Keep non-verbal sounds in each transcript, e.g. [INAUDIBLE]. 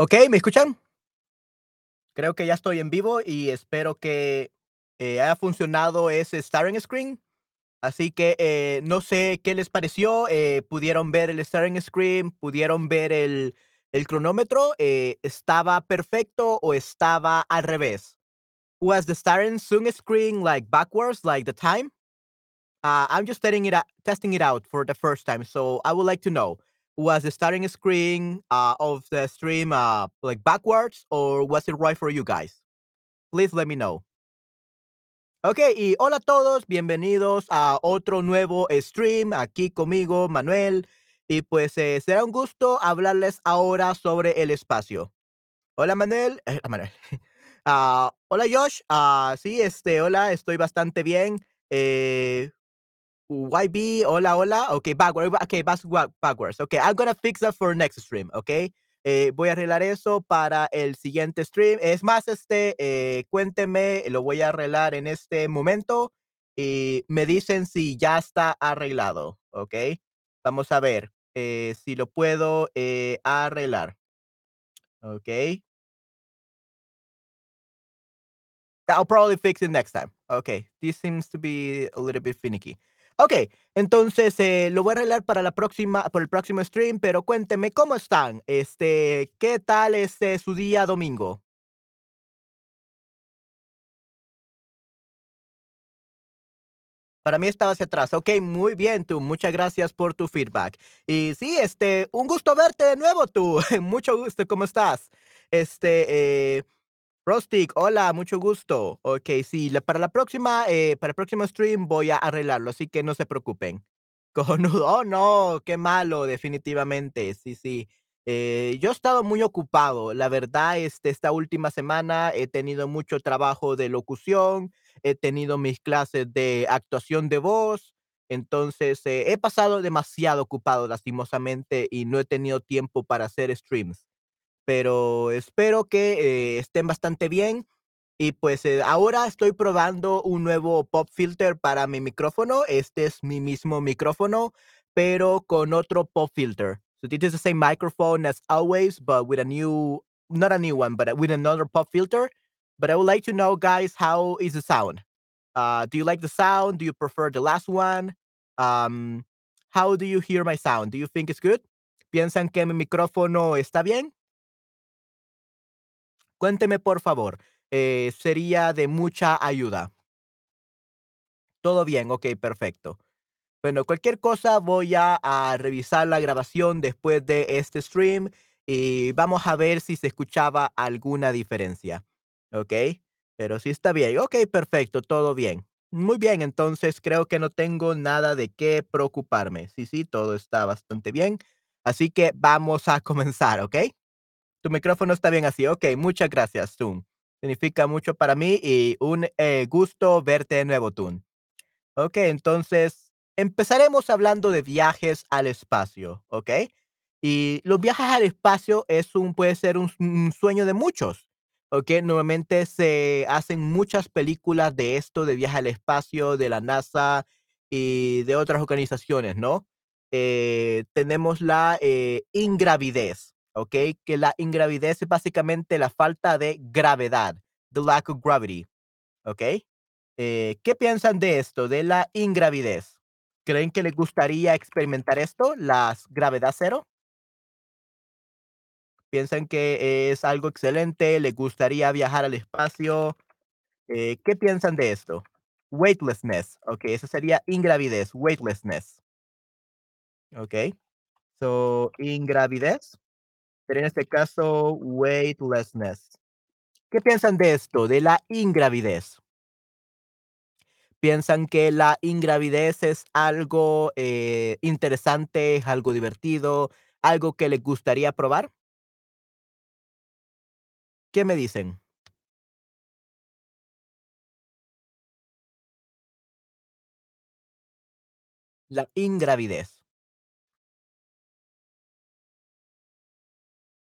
Ok, ¿me escuchan? Creo que ya estoy en vivo y espero que eh, haya funcionado ese starting screen. Así que eh, no sé qué les pareció. eh, pudieron ver el starting screen, pudieron ver el, el cronómetro. ¿Estaba perfecto o estaba al revés? Was the starting zoom screen like backwards, like the time? Uh, I'm just testing it testing it out for the first time. So I would like to know: was the starting screen uh, of the stream uh, like backwards, or was it right for you guys? Please let me know. Ok, y hola a todos, bienvenidos a otro nuevo stream aquí conmigo, Manuel. Y pues eh, será un gusto hablarles ahora sobre el espacio. Hola Manuel, eh. [LAUGHS] Ah, hola Josh, Ah, sí, este, hola, estoy bastante bien. Eh, YB, hola, hola. Okay, backward. Okay, back- backwards. Okay, I'm gonna fix that for next stream. Okay. Eh, voy a arreglar eso para el siguiente stream. Es más, este, eh, cuénteme, lo voy a arreglar en este momento y me dicen si ya está arreglado. Ok. Vamos a ver eh, si lo puedo eh, arreglar. Ok. I'll probably fix it next time. Okay, this seems to be a little bit finicky. Okay, entonces eh, lo voy a arreglar para la próxima, por el próximo stream, pero cuénteme cómo están. Este, ¿qué tal este su día domingo? Para mí estaba hacia atrás. Ok, muy bien, tú. Muchas gracias por tu feedback. Y sí, este, un gusto verte de nuevo, tú. [LAUGHS] Mucho gusto, ¿cómo estás? Este, eh, Rostic, hola, mucho gusto. Ok, sí, la- para la próxima, eh, para el próximo stream voy a arreglarlo, así que no se preocupen. [LAUGHS] Cojonudo, oh no, qué malo, definitivamente, sí, sí. Eh, yo he estado muy ocupado, la verdad, este, esta última semana he tenido mucho trabajo de locución, he tenido mis clases de actuación de voz, entonces eh, he pasado demasiado ocupado, lastimosamente, y no he tenido tiempo para hacer streams pero espero que eh, estén bastante bien. Y pues eh, ahora estoy probando un nuevo pop filter para mi micrófono. Este es mi mismo micrófono, pero con otro pop filter. So this is the same microphone as always, but with a new, not a new one, but with another pop filter. But I would like to know, guys, how is the sound? Uh, do you like the sound? Do you prefer the last one? Um, how do you hear my sound? Do you think it's good? ¿Piensan que mi micrófono está bien? Cuénteme, por favor, eh, sería de mucha ayuda. Todo bien, ok, perfecto. Bueno, cualquier cosa voy a, a revisar la grabación después de este stream y vamos a ver si se escuchaba alguna diferencia. Ok, pero sí está bien. Ok, perfecto, todo bien. Muy bien, entonces creo que no tengo nada de qué preocuparme. Sí, sí, todo está bastante bien. Así que vamos a [LAUGHS] comenzar, ¿ok? Tu micrófono está bien así. Ok, muchas gracias, Zoom. Significa mucho para mí y un eh, gusto verte de nuevo, Tun. Ok, entonces empezaremos hablando de viajes al espacio, ¿ok? Y los viajes al espacio es un, puede ser un, sueño de muchos, ¿ok? Normalmente se hacen muchas películas de esto, de viaje al espacio, de la NASA y de otras organizaciones, ¿no? Eh, tenemos la eh, ingravidez, ¿ok? Que la ingravidez es básicamente la falta de gravedad, the lack of gravity, ¿ok? Eh, ¿qué piensan de esto, de la ingravidez? ¿Creen que les gustaría experimentar esto, las gravedad cero? ¿Piensan que es algo excelente? ¿Les gustaría viajar al espacio? Eh, ¿qué piensan de esto? Weightlessness, ok, eso sería ingravidez, weightlessness, ok. So, ingravidez, pero en este caso, weightlessness. ¿Qué piensan de esto, de la ingravidez? ¿Piensan que la ingravidez es algo eh, interesante, es algo divertido, algo que les gustaría probar? ¿Qué me dicen? La ingravidez.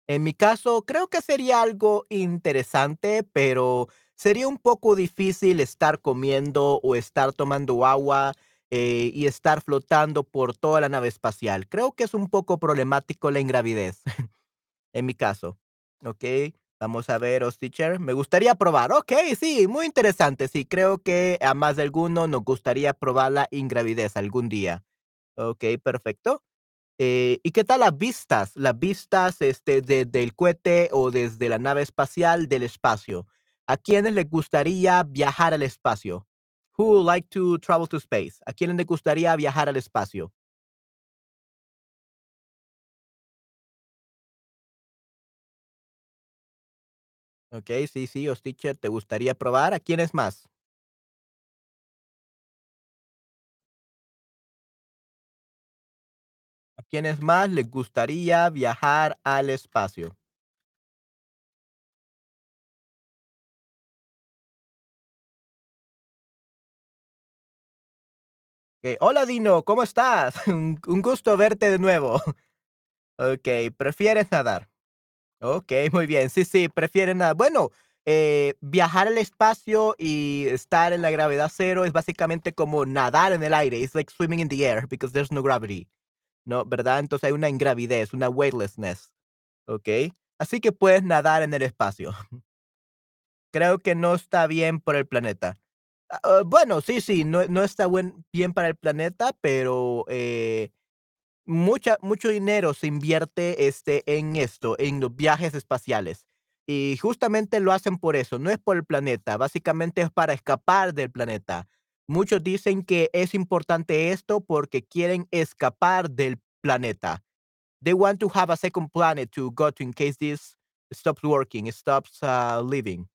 En mi caso, creo que sería algo interesante, pero sería un poco difícil estar comiendo o estar tomando agua eh, y estar flotando por toda la nave espacial. Creo que es un poco problemático la ingravidez, [LAUGHS] en mi caso. Okey, vamos a ver, teacher. Me gustaría probar. Okey, sí, muy interesante. Sí, creo que a más de alguno nos gustaría probar la ingravidez algún día. Okey, perfecto. Eh, ¿y qué tal las vistas? Las vistas, este, desde el cohete o desde la nave espacial del espacio. ¿A quiénes les gustaría viajar al espacio? Who would like to travel to space? ¿A quiénes les gustaría viajar al espacio? Okey, sí, sí, os teacher, ¿te gustaría probar? ¿A quiénes más? Quiénes más les gustaría viajar al espacio? Hola Dino, ¿cómo estás? [LAUGHS] Un gusto verte de nuevo. [LAUGHS] Okey, ¿prefieres nadar? Okey, muy bien. Sí, sí, prefieren nadar. Bueno, eh, viajar al espacio y estar en la gravedad cero es básicamente como nadar en el aire. It's like swimming in the air because there's no gravity, ¿no? ¿Verdad? Entonces hay una ingravidez, una weightlessness, ¿okey? Así que puedes nadar en el espacio. [LAUGHS] Creo que no está bien por el planeta. Ah, bueno, sí, sí, no no está buen bien para el planeta, pero, eh, mucha mucho dinero se invierte, este, en esto, en los viajes espaciales. Y justamente lo hacen por eso, no es por el planeta, básicamente es para escapar del planeta. Muchos dicen que es importante esto porque quieren escapar del planeta. They want to have a second planet to go to in case this stops working, stops, ah, living.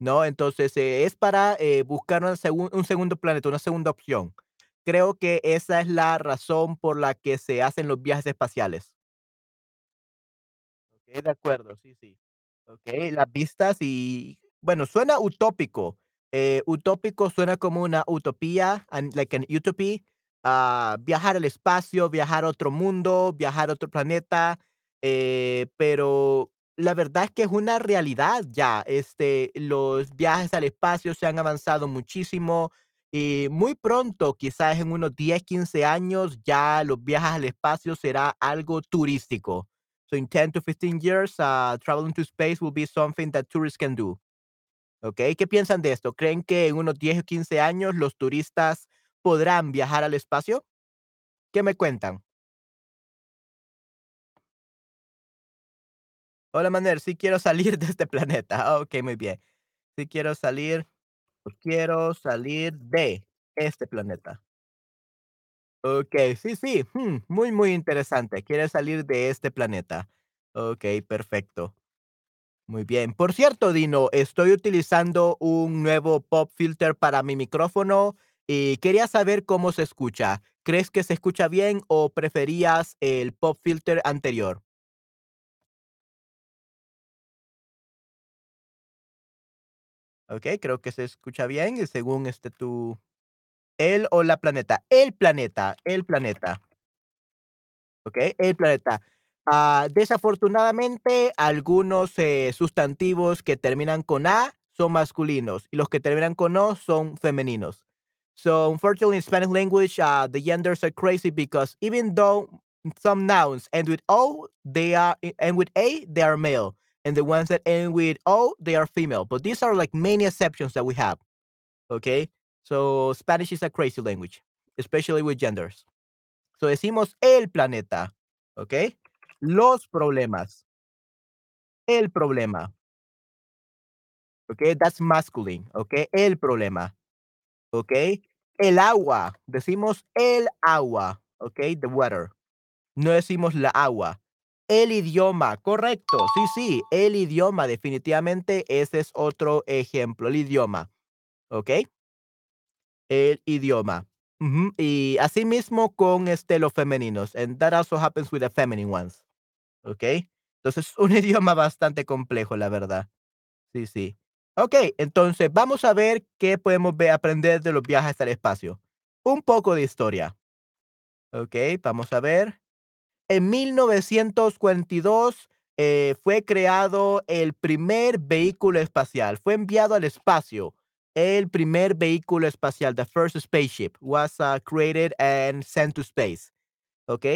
¿no? Entonces, eh, es para eh, buscar un segundo planeta, una segunda opción. Creo que esa es la razón por la que se hacen los viajes espaciales. Ok, de acuerdo, sí, sí. Ok, las vistas y, bueno, suena utópico. Eh, utópico suena como una utopía, like an utopy. ah, viajar al espacio, viajar a otro mundo, viajar a otro planeta. eh, pero la verdad es que es una realidad ya. Este, los viajes al espacio se han avanzado muchísimo y muy pronto, quizás en unos 10 15 años, ya los viajes al espacio será algo turístico So in 10 to 15 years, uh, traveling to space will be something that tourists can do. ¿Ok? ¿Qué piensan de esto? ¿Creen que en unos 10 o 15 años los turistas podrán viajar al espacio? ¿Qué me cuentan? Hola, Manuel, sí quiero salir [LAUGHS] de este planeta. Ok, muy bien. Sí quiero salir, quiero salir de este planeta. Ok, sí, sí. hmm, muy, muy interesante. Quiere salir de este planeta. Ok, perfecto. Muy bien. Por cierto, Dino, estoy utilizando un nuevo pop filter para mi micrófono y quería saber cómo se escucha. ¿Crees que se escucha bien o preferías el pop filter anterior? Ok, creo que se escucha bien según este tu... ¿El o la planeta? El planeta, el planeta. Okey, el planeta. Ah, desafortunadamente, algunos, eh, sustantivos que terminan con A son masculinos y los que terminan con O son femeninos. So, unfortunately, in Spanish language, uh, the genders are crazy because even though some nouns end with O, they are e end with A, they are male, and the ones that end with O, they are female. But these are like many exceptions that we have, okay? So, Spanish is a crazy language, especially with genders. So, decimos el planeta, ¿ok? Los problemas, el problema, ¿ok? That's masculine, ¿ok? El problema, ¿ok? El agua, decimos el agua, ¿ok? The water. No decimos la agua. El idioma, correcto. Sí, sí, el idioma, definitivamente ese es otro ejemplo, el idioma, ¿ok? El idioma. Ujú, Y asimismo con este, los femeninos. And that also happens with the feminine ones. Okey. Entonces, [LAUGHS] un idioma bastante complejo, la verdad. Sí, sí. Okey, entonces vamos a ver qué podemos ve aprender de los viajes al espacio. Un poco de historia. Okey, vamos a ver. En 1942, eh, fue creado el primer vehículo espacial. Fue enviado al espacio. El primer vehículo espacial, the first spaceship, was, uh, created and sent to space. ¿ok?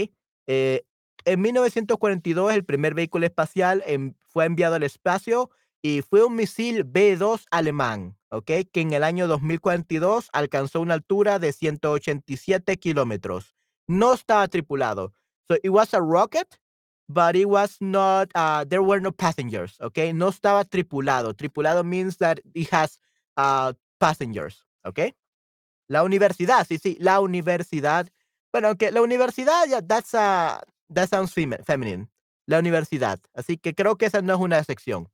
Eh, en 1942 el primer vehículo espacial em, fue enviado al espacio y fue un misil B-2 alemán, ¿ok? Que en el año 2042 alcanzó una altura de 187 kilómetros. No estaba tripulado. So it was a rocket, but it was not, uh, there were no passengers, ¿ok? No estaba tripulado. Tripulado means that it has uh, passengers, ¿ok? La universidad, sí, sí, la universidad. Bueno, aunque la universidad, ya, that's a, that sounds feminine. La universidad. Así que creo que esa no es una sección.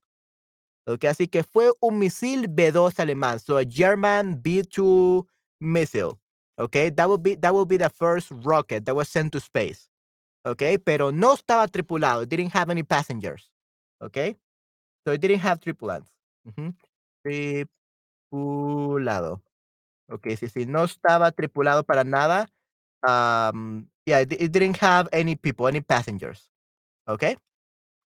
Okay, así que fue un misil B2 alemán, so a German B2 missile. Okay, that would be that would be the first rocket that was sent to space. Okay, pero no estaba tripulado. It didn't have any passengers. Okay, so it didn't have tripulants. Tripulado. Okay, sí, sí, no estaba tripulado para nada. Um, yeah, it, didn't have any people, any passengers. Okay.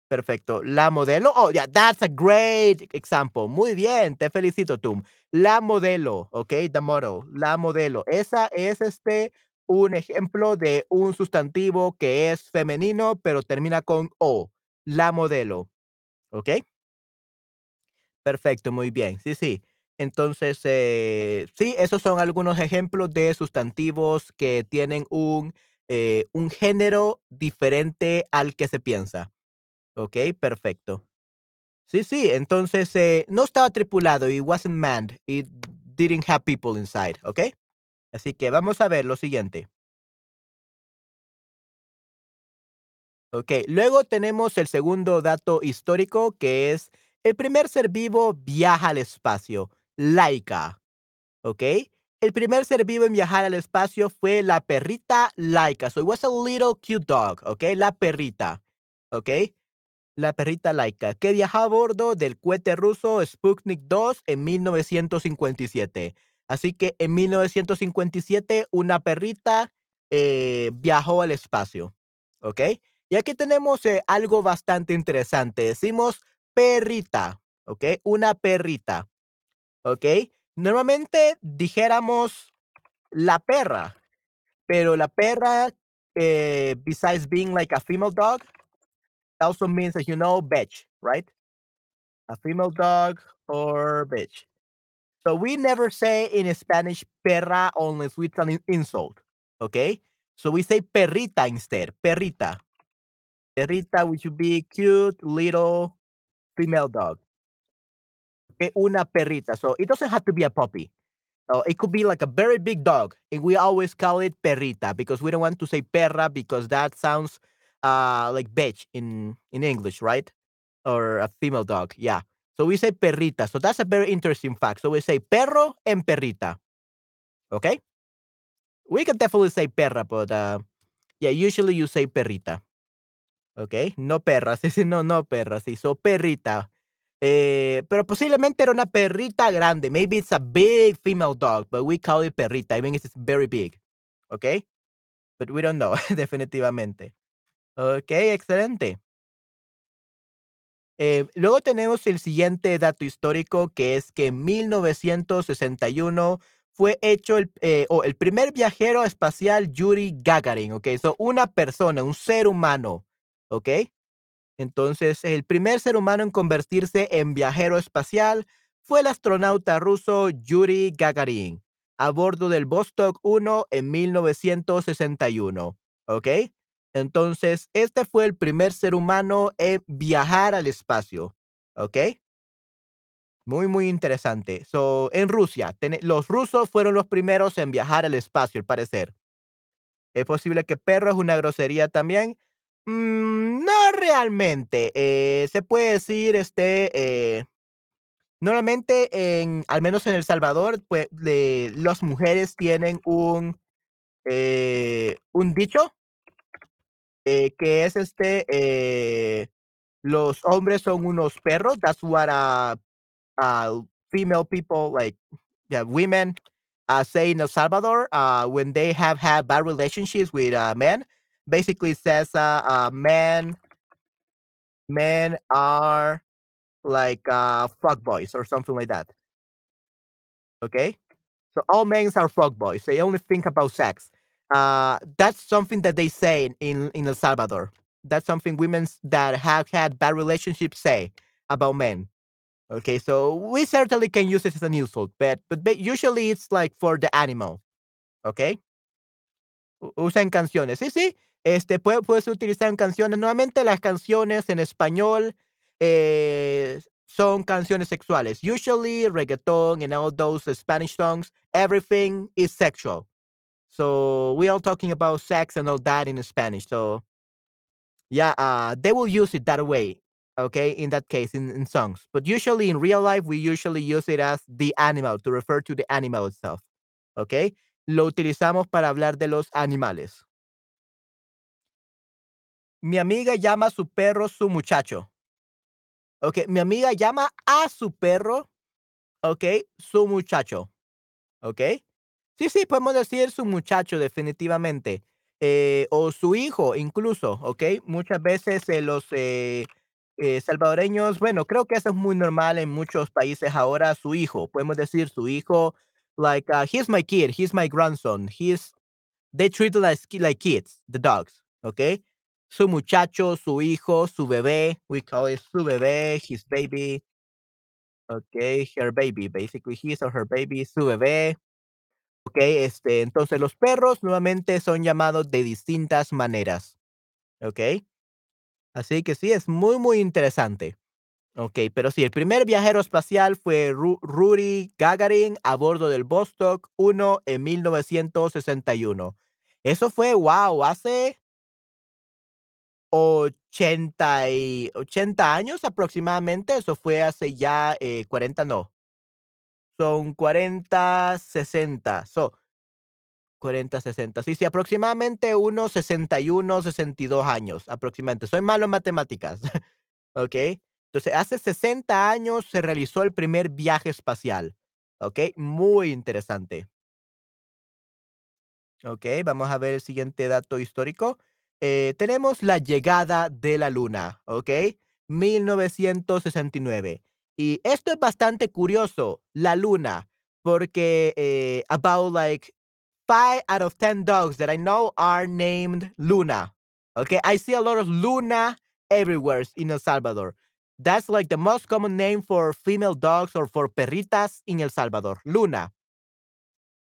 Perfecto. La modelo. Oh, yeah, that's a great example. Muy bien, te felicito, Tum. La modelo, ¿ok? The model. La modelo. Esa es este un ejemplo de un sustantivo que es femenino, pero termina con O. La modelo. ¿Ok? Perfecto, muy bien. Sí, sí. Entonces, eh, sí, esos son algunos ejemplos de sustantivos que tienen un, eh, un género diferente al que se piensa. Ok, perfecto. Sí, sí, entonces eh, no estaba tripulado, it wasn't manned, it didn't have people inside, ok. Así que vamos a ver lo siguiente. Ok, luego tenemos el segundo dato histórico que es el primer ser vivo viaja al espacio, Laika. Ok, el primer ser vivo en viajar al espacio fue la perrita Laika. So it was a little cute dog, ok, la perrita. Ok, la perrita laica, que viajó a bordo del cohete ruso Sputnik 2 en 1957. Así que en 1957 una perrita eh, viajó al espacio. ¿Ok? Y aquí tenemos eh, algo bastante interesante. Decimos perrita. ¿Ok? Una perrita. ¿Ok? Normalmente dijéramos la perra, pero la perra, eh, besides being like a female dog, also means, as you know, bitch, right? A female dog or bitch. So we never say in Spanish perra unless it's an insult. Okay? So we say perrita instead. Perrita. Perrita, which would be cute little female dog. Una perrita. So it doesn't have to be a puppy. Uh, it could be like a very big dog, and we always call it perrita because we don't want to say perra because that sounds uh like bitch in in English, right? Or a female dog. Yeah. So we say perrita. So that's a very interesting fact. So we say perro and perrita. Okay? We can definitely say perra, but uh yeah, usually you say perrita. Okay? No perra, sí, [LAUGHS] no, no perra, sí, so perrita. Eh, pero posiblemente era una perrita grande. Maybe it's a big female dog, but we call it perrita, even if it's very big. Okay? But we don't know, [LAUGHS] definitivamente. Ok, excelente. Eh, luego tenemos el siguiente dato histórico, que es que en 1961 fue hecho el, eh, el primer viajero espacial Yuri Gagarin, ¿ok? So, una persona, un ser humano, ¿ok? Entonces, el primer ser humano en convertirse en viajero espacial fue el astronauta ruso Yuri Gagarin, a bordo del Vostok 1 en 1961, ¿ok? Entonces, este fue el primer ser humano en viajar al espacio. ¿Ok? Muy, muy interesante. So, en Rusia, los rusos fueron los primeros en viajar al espacio, al parecer. ¿Es posible que perro es una grosería también? Mm, no realmente. Eh, se puede decir, este, eh, normalmente, en, al menos en El Salvador, pues, las mujeres tienen un, eh, un dicho que es este, los hombres son unos perros. That's what uh, female people, like yeah, women, uh, say in El Salvador uh, when they have had bad relationships with men. Basically, says uh, uh, men men are like uh, fuck boys or something like that. Okay, so all men are fuck boys. They only think about sex. Uh, that's something that they say in in El Salvador. That's something women that have had bad relationships say about men. Okay, so we certainly can use it as an insult, but but, but usually it's like for the animal. Okay. usan canciones. Sí. Este puede, puedes utilizar en canciones. Nuevamente las canciones en español eh, son canciones sexuales. Usually reggaeton and all those Spanish songs, everything is sexual. So we are talking about sex and all that in Spanish. So yeah, uh, they will use it that way. Okay, in that case, in, in songs. But usually in real life, we usually use it as the animal to refer to the animal itself. Okay, lo utilizamos para hablar de los animales. Mi amiga llama a su perro su muchacho. Ok, mi amiga llama a su perro, ok, su muchacho. Ok. Sí, sí, podemos decir su muchacho definitivamente. Eh, o su hijo incluso, ¿ok? Muchas veces eh, los eh, salvadoreños, bueno, creo que eso es muy normal en muchos países ahora, su hijo, podemos decir su hijo, like, uh, he's my kid, he's my grandson, he's, they treat like, like kids, the dogs, ¿ok? Su muchacho, su hijo, su bebé, we call it su bebé, his baby, ok, her baby, basically, his or her baby, su bebé, Okey, este, entonces los perros nuevamente son llamados de distintas maneras, ¿okey? Así que sí, es muy, muy interesante. Okey, pero sí, el primer viajero espacial fue Ru Ruri Gagarin a bordo del Vostok 1 en 1961. Eso fue, guau, hace 80 y 80 años aproximadamente, eso fue hace ya, eh, 40 no. Son 40, 60. So 40, 60. Sí, sí, aproximadamente unos 61, 62 años, aproximadamente. Soy malo en matemáticas. [LAUGHS] ¿Ok? Entonces, hace 60 años se realizó el primer viaje espacial. ¿Ok? Muy interesante. Ok, vamos a ver el siguiente dato histórico. Eh, tenemos la llegada de la Luna. ¿Ok? 1969. Y esto es bastante curioso, la luna, porque eh, about like five out of ten dogs that I know are named Luna. Okay, I see a lot of Luna everywhere in El Salvador. That's like the most common name for female dogs or for perritas in El Salvador. Luna.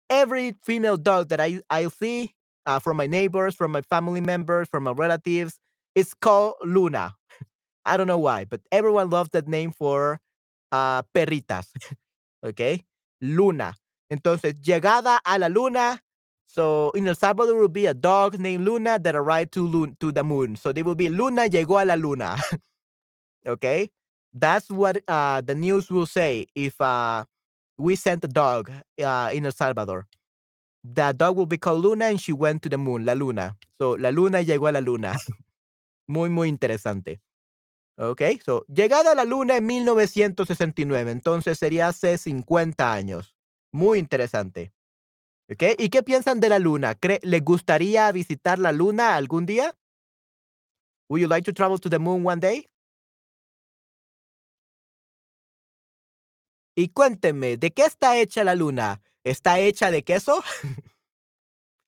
Every female dog that I, I see uh, from my neighbors, from my family members, from my relatives, it's called Luna. I don't know why, but everyone loves that name for uh, perritas. [LAUGHS] ¿Ok? Luna. Entonces, llegada a la luna. So, in El Salvador will be a dog named Luna that arrived to, to the moon. So, they will be Luna llegó a la luna. [LAUGHS] okay? That's what uh, the news will say if uh, we sent a dog uh, in El Salvador. The dog will be called Luna and she went to the moon, la luna. So, la luna llegó a la luna. [LAUGHS] muy, muy interesante. Ok, so, llegada a la Luna en 1969, entonces sería hace 50 años. Muy interesante. Ok, ¿y qué piensan de la Luna? ¿Les gustaría visitar la Luna algún día? Would you like to travel to the moon one day? Y cuéntenme, ¿de qué está hecha la Luna? ¿Está hecha de queso?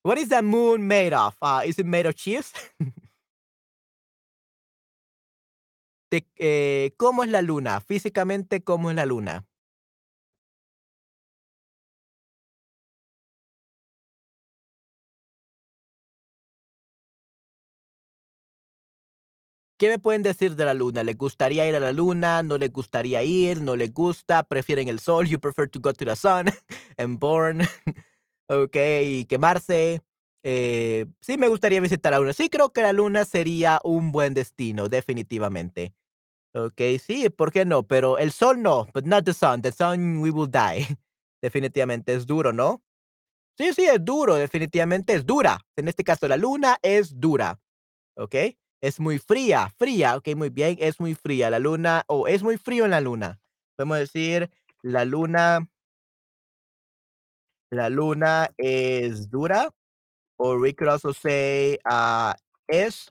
What is the moon made of? Uh, is it made of cheese? [LAUGHS] Eh, cómo es la luna, físicamente cómo es la luna. ¿Qué me pueden decir de la luna? ¿Les gustaría ir a la luna? ¿No les gustaría ir? ¿No les gusta? ¿Prefieren el sol? You prefer to go to the sun [LAUGHS] and born. [LAUGHS] ok, y quemarse. Eh, sí, me gustaría visitar la luna. Sí, creo que la luna sería un buen destino, definitivamente. Okay, sí, ¿por qué no? Pero el sol no, but not the sun. The sun we will die. [LAUGHS] Definitivamente es duro, ¿no? Sí, sí, es duro, definitivamente es dura. En este caso, la luna es dura. ¿Ok? Es muy fría, fría, ok, muy bien, es muy fría la luna, o es muy frío en la luna. Podemos decir, la luna, la luna es dura, o we could also say, uh, es,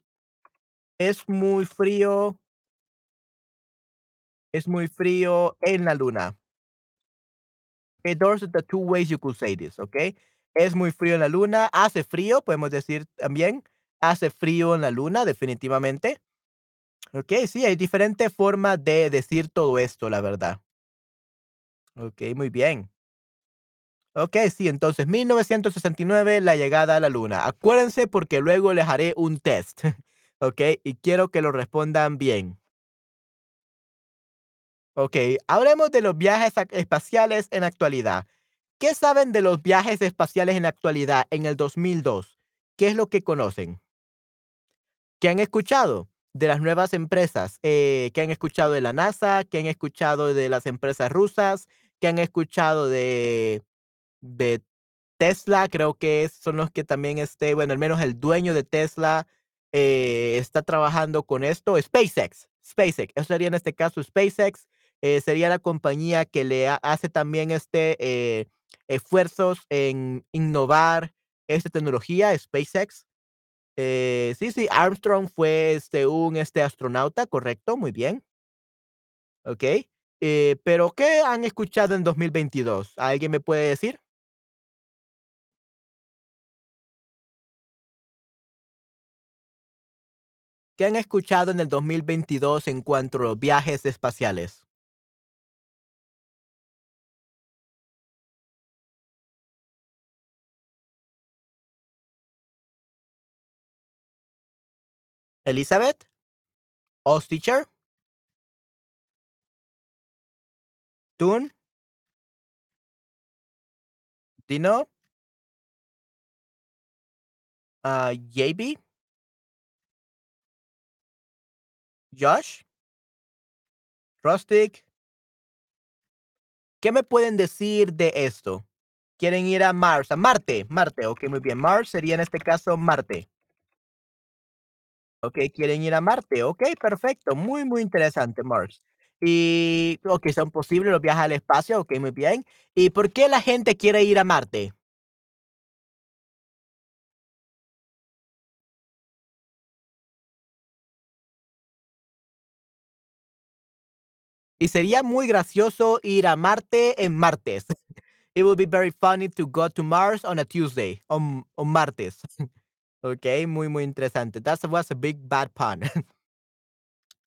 es muy frío es muy frío en la luna. Okay, those are the two ways you could say this, okay? Es muy frío en la luna, hace frío, podemos decir también. hace frío en la luna, definitivamente. Okey, sí, hay diferentes formas de decir todo esto, la verdad. Okey, muy bien. Okey, sí, entonces 1969, la llegada a la luna. Acuérdense, porque luego les haré un test, [LAUGHS] ¿okey? Y quiero que lo respondan bien. Okey, hablemos de los viajes espaciales en actualidad. ¿Qué saben de los viajes espaciales en actualidad en el 2002? ¿Qué es lo que conocen? ¿Qué han escuchado de las nuevas empresas? Eh, ¿qué han escuchado de la NASA? ¿Qué han escuchado de las empresas rusas? ¿Qué han escuchado de de Tesla? Creo que son los que también, este, bueno, al menos el dueño de Tesla, eh, está trabajando con esto. SpaceX, SpaceX, eso sería en este caso SpaceX, eh, sería la compañía que le ha hace también, este, eh, esfuerzos en innovar esta tecnología, SpaceX. Sí, sí, Armstrong fue, este, un, este, astronauta, correcto, muy bien. Eh, pero, ¿qué han escuchado en 2022? ¿Alguien me puede decir? ¿Qué han escuchado en el 2022 en cuanto a viajes espaciales? ¿Elizabeth? ¿Oz Teacher? ¿Toon? ¿Dino? Ah, ¿JB? ¿Josh? ¿Rustic? ¿Qué me pueden decir de esto? Quieren ir a Mars, a Marte, Marte, okey, muy bien. Mars sería en este caso Marte. Okey, quieren ir a Marte, okey, perfecto, muy, muy interesante Mars. Y, okey, son posibles los viajes al espacio, okey, muy bien. ¿Y por qué la gente quiere ir a Marte? Y sería muy gracioso ir a Marte en martes. It will be very funny to go to Mars on a Tuesday, on on martes. [LAUGHS] Okey, muy, muy interesante. That was a big bad pun. [LAUGHS]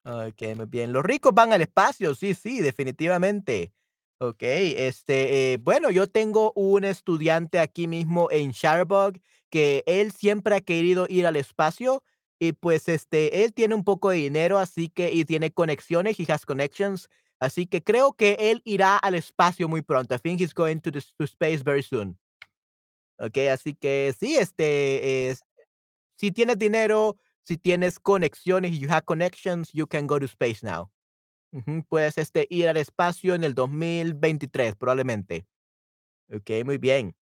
Okey, muy bien. Los ricos van al espacio, sí, sí, definitivamente. Okey, este, eh, bueno, yo tengo un estudiante aquí mismo en Shelburne que él siempre ha querido ir al espacio y, pues, este, él tiene un poco de dinero, así que y tiene conexiones, he has connections, así que creo que él irá al espacio muy pronto. I think he's going to the to space very soon. Okey, así que sí, este, es si tienes dinero, si tienes conexiones, you have connections, you can go to space now. Ujú, puedes, este, ir al espacio en el 2023, probablemente. Okey, muy bien.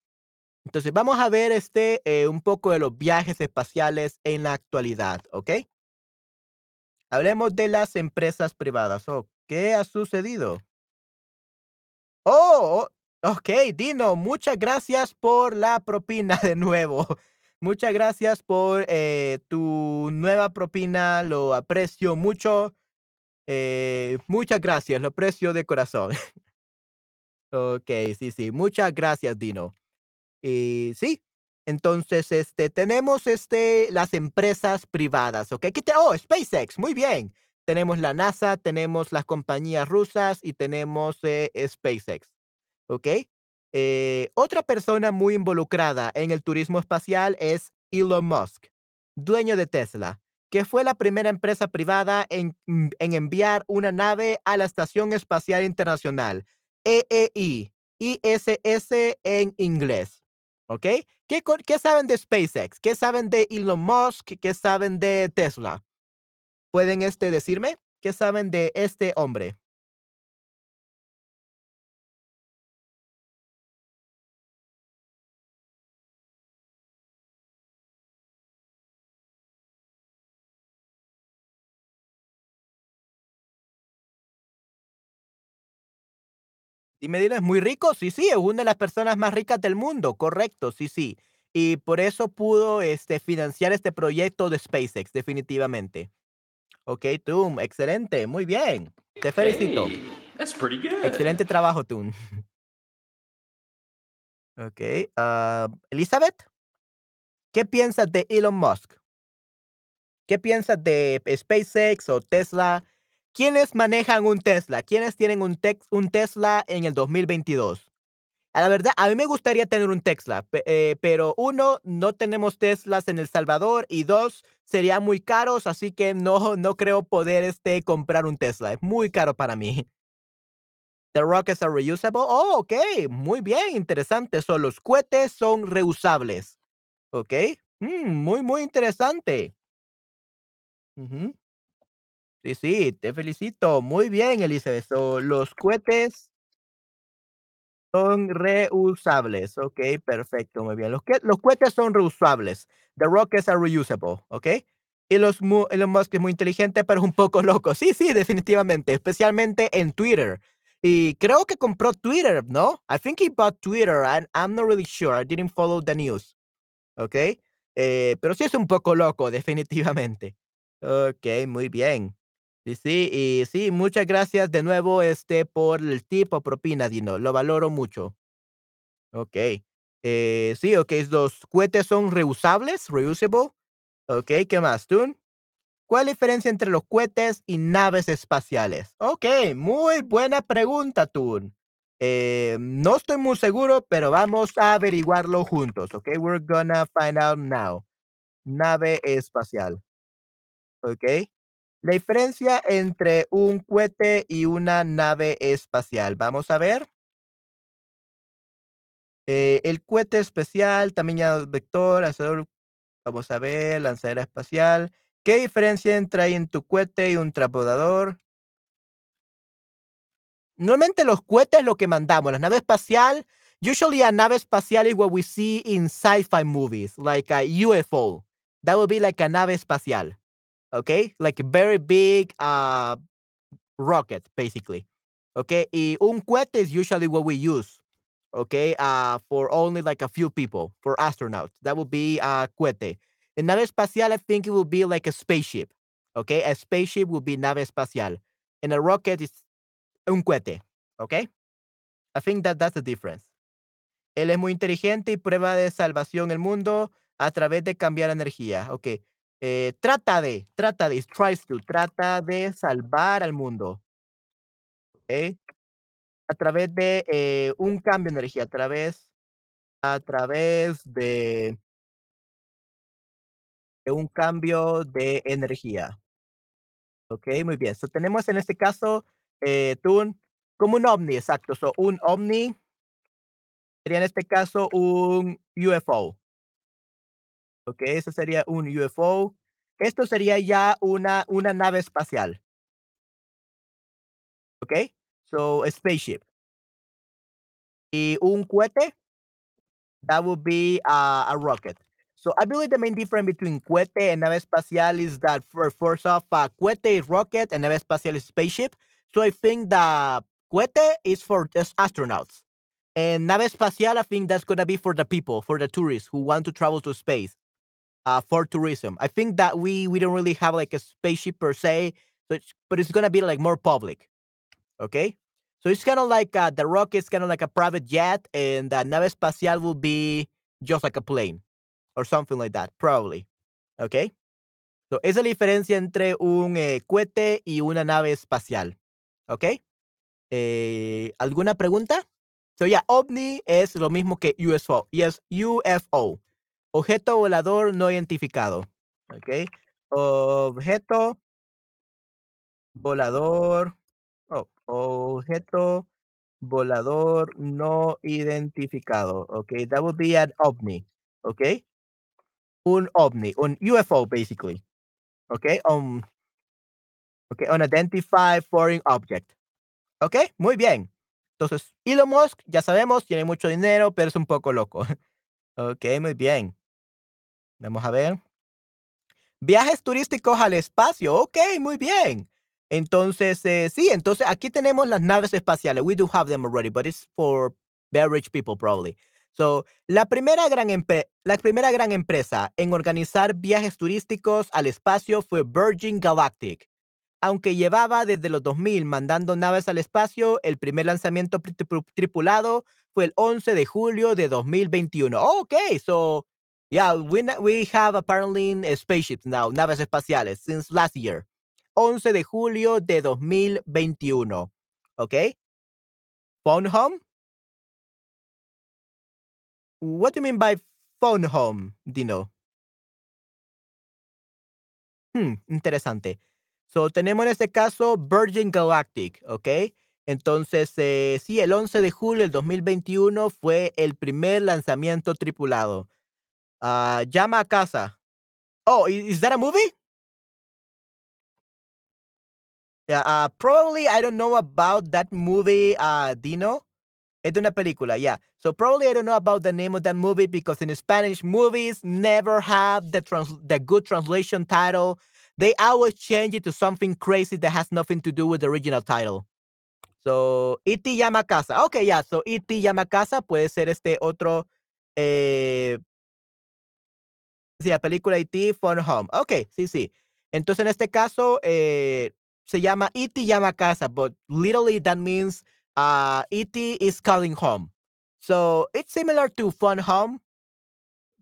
Entonces, vamos a ver, este, eh, un poco de los viajes espaciales en la actualidad, ¿okey? Hablemos de las empresas privadas. Oh, ¿qué ha sucedido? Oh, okey, Dino, muchas gracias por la propina de nuevo. [LAUGHS] Muchas gracias por, eh, tu nueva propina, lo aprecio mucho. Eh, muchas gracias, lo aprecio de corazón. [LAUGHS] Okey, sí, sí, muchas gracias, Dino. Y sí, entonces, este, tenemos, este, las empresas privadas, ¿okey? ¿Qué te oh, SpaceX, muy bien. Tenemos la NASA, tenemos las compañías rusas y tenemos, eh, SpaceX, ¿okey? Eh, otra persona muy involucrada en el turismo espacial es Elon Musk, dueño de Tesla, que fue la primera empresa privada en, mm, en enviar una nave a la Estación Espacial Internacional, EEI, ISS en inglés, ¿okey? ¿Qué qué saben de SpaceX? ¿Qué saben de Elon Musk? ¿Qué saben de Tesla? ¿Pueden, este, decirme? ¿Qué saben de este hombre? Dime, dime, ¿es muy rico? Sí, sí, es una de las personas más ricas del mundo, correcto, sí, sí. Y por eso pudo, este, financiar este proyecto de SpaceX, definitivamente. Okey, Toon, excelente, muy bien. Te felicito. Hey, that's pretty good. Excelente trabajo, Toon. Okey, ah, Elizabeth, ¿qué piensas de Elon Musk? ¿Qué piensas de SpaceX o Tesla? ¿Quiénes manejan un Tesla? ¿Quiénes tienen un Tesla en el 2022? La verdad, a mí me gustaría tener un Tesla, eh, pero 1, no tenemos Teslas en El Salvador, y 2, serían muy caros, así que no no creo poder, este, comprar un Tesla, es muy caro para mí. The rockets are reusable. Oh, okey, muy bien, interesante. So, los cohetes son reusables. Okey, mm, muy, muy interesante. Sí, sí, te felicito. Muy bien, Elizabeth. Los cohetes son reusables. Okey, perfecto, muy bien. Los que los cohetes son reusables. The rockets are reusable, ¿okey? Y los Elon Musk es muy inteligente, pero es un poco [LAUGHS] loco. Sí, sí, definitivamente, especialmente en Twitter. Y creo que compró Twitter, ¿no? I think he bought Twitter, and I'm not really sure, I didn't follow the news, ¿okey? Eh, pero sí es un poco loco, [LAUGHS] definitivamente. Okey, muy bien. Y sí, y sí, muchas gracias de nuevo, este, por el tip o propina, Dino, lo valoro mucho. Okey. Eh, sí, okey, los cohetes son reusables, reusable. Okey, ¿qué más, tú? ¿Cuál es la diferencia entre los cohetes y naves espaciales? Okey, muy buena pregunta, tú. Eh, no estoy muy seguro, pero vamos a averiguarlo juntos, okey, we're gonna find out now. Nave espacial. Okey. La diferencia entre un cohete y una nave espacial, vamos a ver. Eh, el cohete especial, llamado vector, lanzador, vamos a ver, lanzadera espacial. ¿Qué diferencia entre hay en tu cohete y un transbordador? Normalmente los cohetes lo que mandamos, la nave espacial, usually a nave espacial is what we see in sci-fi movies, like a UFO. That would be like a nave espacial, okey, like a very big, uh, rocket, basically, okay? y un cohete is usually what we use, okay? uh, for only like a few people, for astronauts. That would be a cohete. A nave espacial, I think it will be like a spaceship, okay? a spaceship will be nave espacial, and a rocket is un cohete, okay? I think that that's the difference. Él es muy inteligente y prueba de salvación el mundo a través de cambiar energía. Okey, eh, trata de trata de, tries to, trata de salvar al mundo. Okey. A través de, eh, un cambio de energía, a través a través de de un cambio de energía. Okey, muy bien. So, tenemos en este caso, eh, tú como un ovni, exacto. So, un ovni sería en este caso un UFO. Okey, eso sería un UFO. Esto sería ya una una nave espacial. Okey, so, a spaceship. ¿Y un cohete? That would be a a rocket. So, I believe the main difference between cohete and nave espacial is that for first off, uh, cohete is rocket and nave espacial is spaceship. So, I think the cohete is for just astronauts. And nave espacial, I think that's gonna be for the people, for the tourists who want to travel to space, uh, for tourism. I think that we we don't really have, like, a spaceship per se, but but it's gonna be, like, more public, Okay, So, it's kinda like, uh, the rocket's kinda like a private jet, and the nave espacial will be just like a plane, or something like that, probably, Okay, So, esa diferencia entre un, eh, cohete y una nave espacial, Okay, Eh, ¿alguna pregunta? So, yeah, ovni es lo mismo que UFO. yes, UFO, objeto volador no identificado, okey. Objeto volador, oh, objeto volador no identificado, okey, that would be an ovni, okey. Un ovni, un UFO, basically, okey, um okey, unidentified foreign object. Okey, muy bien. Entonces, Elon Musk, ya sabemos, tiene mucho dinero, pero es un poco loco. [LAUGHS] Okey, muy bien. Vamos a ver. Viajes turísticos al espacio, okey, muy bien. Entonces, eh, sí, entonces aquí tenemos las naves espaciales. We do have them already, but it's for very rich people, probably. So, la primera gran la primera gran empresa en organizar viajes turísticos al espacio fue Virgin Galactic. Aunque llevaba desde los 2000 mandando naves al espacio, el primer lanzamiento tri tripulado fue el 11 de julio de 2021. Okey, so Yeah, we, we have apparently spaceships now, naves espaciales, since last year. 11 de julio de 2021. ¿Ok? Phone home? What do you mean by phone home, Dino? Hmm, interesante. So, tenemos en este caso Virgin Galactic, ¿ok? Entonces, eh, sí, el 11 de julio del 2021 fue el primer lanzamiento tripulado. Uh, llama a casa. Oh, is that a movie? Yeah, uh, probably I don't know about that movie, uh, Dino. De una película, yeah. So probably I don't know about the name of that movie because in Spanish movies never have the trans the good translation title. They always change it to something crazy that has nothing to do with the original title. So, Iti llama casa. Ok, yeah. So, Iti llama casa puede ser este otro. Eh, sí, la película E.T. Phone Home. Ok, sí, sí. Entonces, en este caso, eh, se llama E.T. llama casa, but literally that means uh, is calling home. So, it's similar to Phone Home,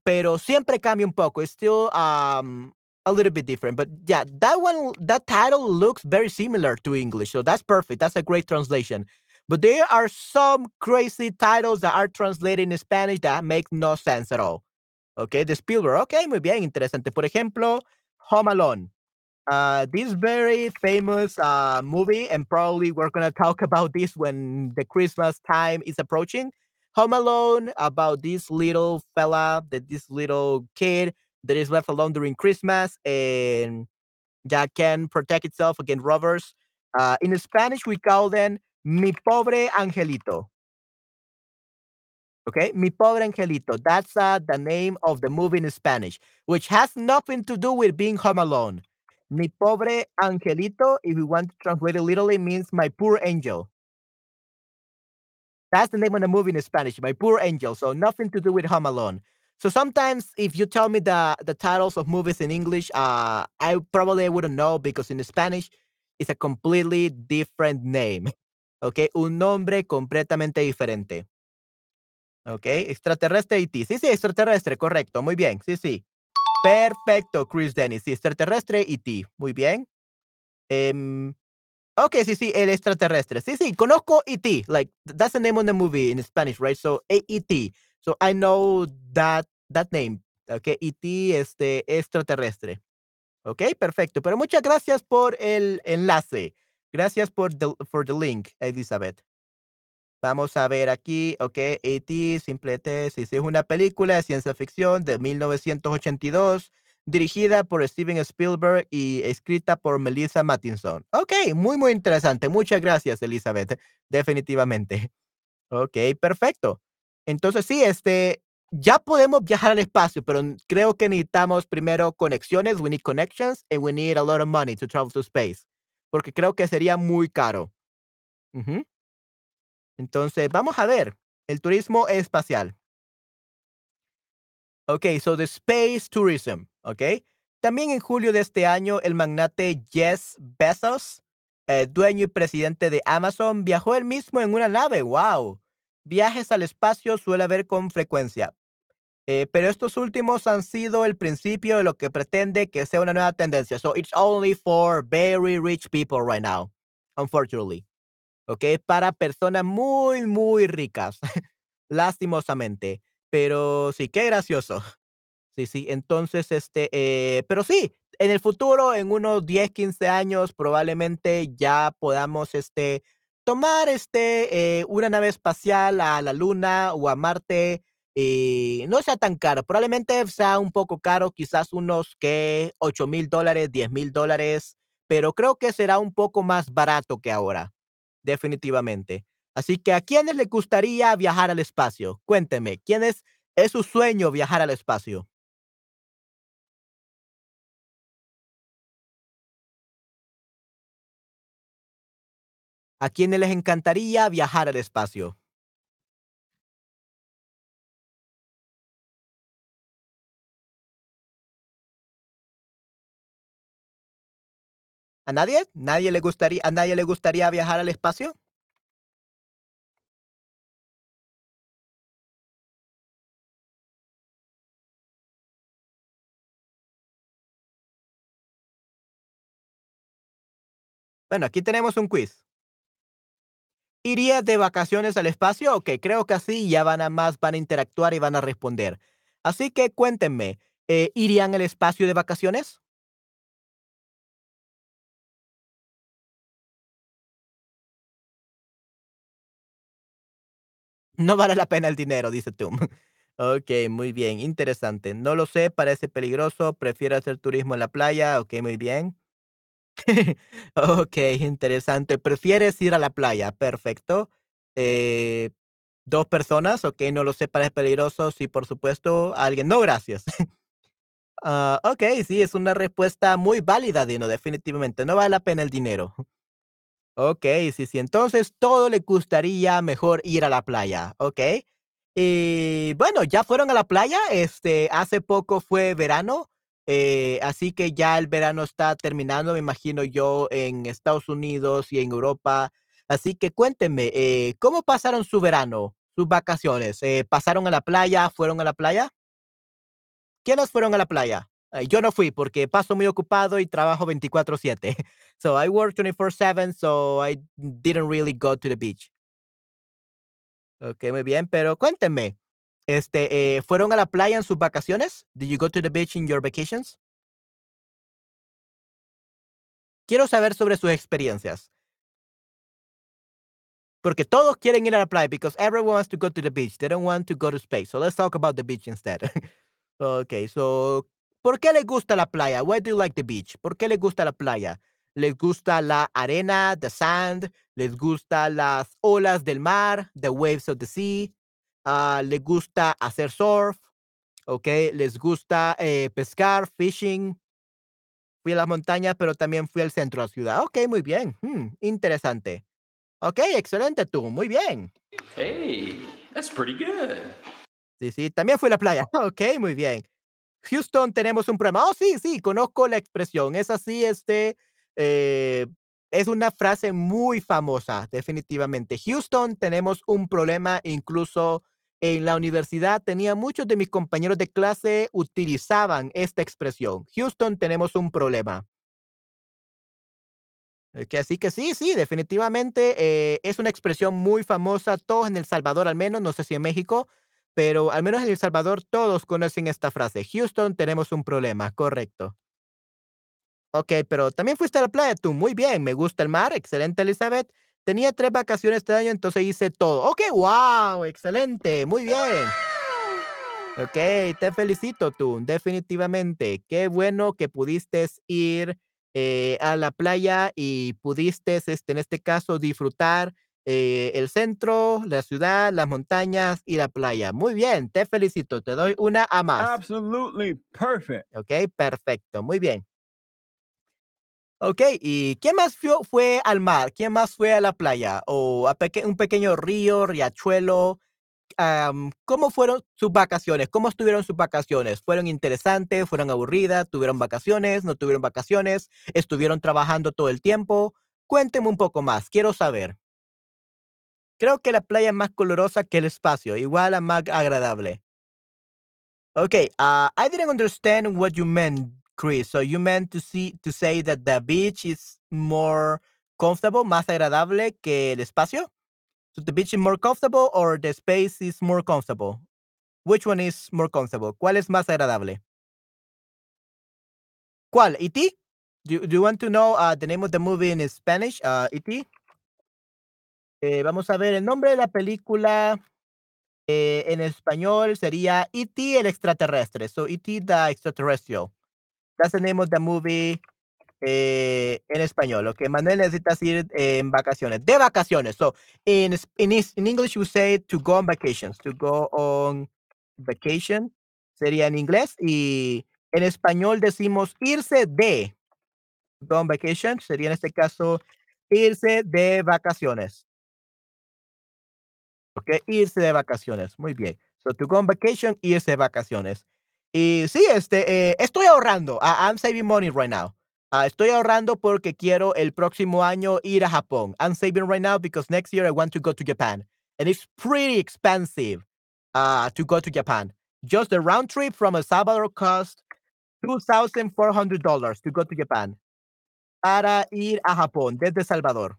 pero siempre cambia un poco. It's still um, a little bit different. But yeah, that one, that title looks very similar to English. So that's perfect. That's a great translation. But there are some crazy titles that are translated in Spanish that make no sense at all. Okay, the Spielberg. Okay, muy bien, interesante. Por ejemplo, Home Alone. Uh, this very famous uh, movie, and probably we're going to talk about this when the Christmas time is approaching. Home Alone, about this little fella, that this little kid that is left alone during Christmas and that can protect itself against robbers. Uh, in Spanish, we call them mi pobre angelito. Okay, mi pobre angelito. That's uh, the name of the movie in Spanish, which has nothing to do with being home alone. Mi pobre angelito, if we want to translate it literally, means my poor angel. That's the name of the movie in Spanish, My Poor Angel. So nothing to do with Home Alone. So sometimes if you tell me the the titles of movies in English, uh, I probably wouldn't know because in Spanish it's a completely different name. Okay, un nombre completamente diferente. Okay, extraterrestre IT. Sí, sí, extraterrestre, correcto. Muy bien. Sí, sí. Perfecto, Chris Dennis. Sí, extraterrestre IT. Muy bien. Um, ok, sí, sí, el extraterrestre. Sí, sí, conozco IT. Like, that's the name of the movie in Spanish, right? So, ET. So I know that that name. Okay, E.T. este extraterrestre. Ok, perfecto. Pero muchas gracias por el enlace. Gracias por the, for the link, Elizabeth. Vamos a ver aquí, ok, E.T. simplemente es una película de ciencia ficción de 1982, dirigida por Steven Spielberg y escrita por Melissa Mattinson. Ok, muy, muy interesante. Muchas gracias, Elizabeth. Definitivamente. Ok, perfecto. Entonces, sí, este, ya podemos viajar al espacio, pero creo que necesitamos primero conexiones. We need connections and we need a lot of money to travel to space. Porque creo que sería muy caro. Entonces, vamos a ver el turismo espacial. Ok, so the space tourism, ok. También en julio de este año, el magnate Jess Bezos, el dueño y presidente de Amazon, viajó él mismo en una nave. ¡Wow! viajes al espacio suele haber con frecuencia. Eh, pero estos últimos han sido el principio de lo que pretende que sea una nueva tendencia. So it's only for very rich people right now, unfortunately. ¿Ok? Para personas muy, muy ricas, [LAUGHS] lastimosamente. Pero sí, qué gracioso. Sí, sí. Entonces, este, eh, pero sí, en el futuro, en unos 10, 15 años, probablemente ya podamos, este, tomar este, eh, una nave espacial a la Luna o a Marte y no sea tan caro. Probablemente sea un poco caro, quizás unos que 8 mil dólares, 10 mil dólares, pero creo que será un poco más barato que ahora, definitivamente. Así que, ¿a quiénes les gustaría viajar al espacio? Cuénteme, ¿quién es, es su sueño viajar al espacio? ¿A quiénes les encantaría viajar al espacio? ¿A nadie? ¿Nadie le gustaría, ¿A nadie le gustaría viajar al espacio? Bueno, aquí tenemos un quiz. ¿Irías de vacaciones al espacio? Ok, creo que así ya van a más, van a interactuar y van a responder. Así que cuéntenme, eh, ¿irían al espacio de vacaciones? No vale la pena el dinero, dice tú. Ok, muy bien, interesante. No lo sé, parece peligroso. Prefiero hacer turismo en la playa. Ok, muy bien. [LAUGHS] Ok, interesante. ¿Prefieres ir a la playa? Perfecto. Eh, dos personas, ok, no lo sé, parece peligroso. Sí, por supuesto. Alguien, no, gracias. [LAUGHS] Ah, ok, sí, es una respuesta muy válida, Dino, definitivamente. No vale la pena el dinero. Ok, sí, sí. Entonces, todo le gustaría mejor ir a la playa, ¿ok? Y bueno, ya fueron a la playa. Este, hace poco fue verano, eh, así que ya el verano está terminando, me imagino yo, en Estados Unidos y en Europa. Así que cuéntenme, eh, ¿cómo pasaron su verano, sus vacaciones? Eh, ¿Pasaron a la playa? ¿Fueron a la playa? ¿Quiénes fueron a la playa? Eh, yo no fui porque paso muy ocupado y trabajo 24/7. [LAUGHS] So I work 24/7, so I didn't really go to the beach. Okey, muy bien, pero cuéntenme, este, eh, ¿fueron a la playa en sus vacaciones? Did you go to the beach in your vacations? Quiero saber sobre sus experiencias. Porque todos quieren ir a la playa because everyone wants to go to the beach. They don't want to go to space. So let's talk about the beach instead. [LAUGHS] Okay, so, ¿por qué les gusta la playa? Why do you like the beach? ¿Por qué les gusta la playa? ¿Les gusta la arena, the sand? ¿Les gusta las olas del mar, the waves of the sea? Ah, ¿les gusta hacer surf? Okay, ¿les gusta eh, pescar, fishing? Fui a la montaña, pero también fui al centro de la ciudad. Okey, muy bien. Mm, interesante. Okey, excelente tú, muy bien. Hey, that's pretty good. Sí, sí, también fui a la playa. [LAUGHS] Okey, muy bien. Houston, tenemos un problema. Oh, sí, sí, conozco la expresión. Es así, este, eh, es una frase muy famosa, definitivamente. Houston, tenemos un problema, incluso en la universidad tenía muchos de mis compañeros de clase utilizaban esta expresión. Houston, tenemos un problema. Eh, que así que sí, sí, definitivamente eh, es una expresión muy famosa, todos en El Salvador al menos, no sé si en México, pero al menos en El Salvador todos conocen esta frase. Houston, tenemos un problema, correcto. Ok, pero también fuiste a la playa tú, muy bien, me gusta el mar, excelente Elizabeth. Tenía tres vacaciones este año, entonces hice todo. Ok, wow, excelente, muy bien. Ok, te felicito tú, definitivamente. Qué bueno que pudiste ir eh, a la playa y pudiste, este, en este caso, disfrutar eh, el centro, la ciudad, las montañas y la playa. Muy bien, te felicito, te doy una a más. Absolutely perfect. Ok, perfecto, muy bien. Ok, ¿y quién más fue, fue al mar? ¿Quién más fue a la playa? ¿O a peque- un pequeño río, riachuelo? ¿cómo fueron sus vacaciones? ¿Cómo estuvieron sus vacaciones? ¿Fueron interesantes? ¿Fueron aburridas? ¿Tuvieron vacaciones? ¿No tuvieron vacaciones? ¿Estuvieron trabajando todo el tiempo? Cuénteme un poco más, quiero saber. Creo que la playa es más colorosa que el espacio, igual a más agradable. Okay, uh, I didn't understand what you meant, Chris. So you meant to see to say that the beach is more comfortable, más agradable que el espacio? So the beach is more comfortable or the space is more comfortable? Which one is more comfortable? ¿Cuál es más agradable? ¿Cuál? ¿E.T.? Do, do you want to know uh, the name of the movie in Spanish? Uh, ¿E.T.? Eh, vamos a ver el nombre de la película eh, en español sería E.T. el extraterrestre. So E.T. the extraterrestrial. That's the name of the movie eh, en español. Ok, Manuel necesitas ir eh, en vacaciones. De vacaciones. So in, in, in English you say to go on vacations. To go on vacation sería en inglés. Y en español decimos irse de. Go on vacation sería en este caso irse de vacaciones. Ok, irse de vacaciones. Muy bien. So to go on vacation, irse de vacaciones. Y sí, este, eh, estoy ahorrando. I- I'm saving money right now. Ah, estoy ahorrando porque quiero el próximo año ir a Japón. I'm saving right now because next year I want to go to Japan. And it's pretty expensive uh, to go to Japan. Just the round trip from El Salvador cost $2,400 to go to Japan. para ir a Japón desde Salvador.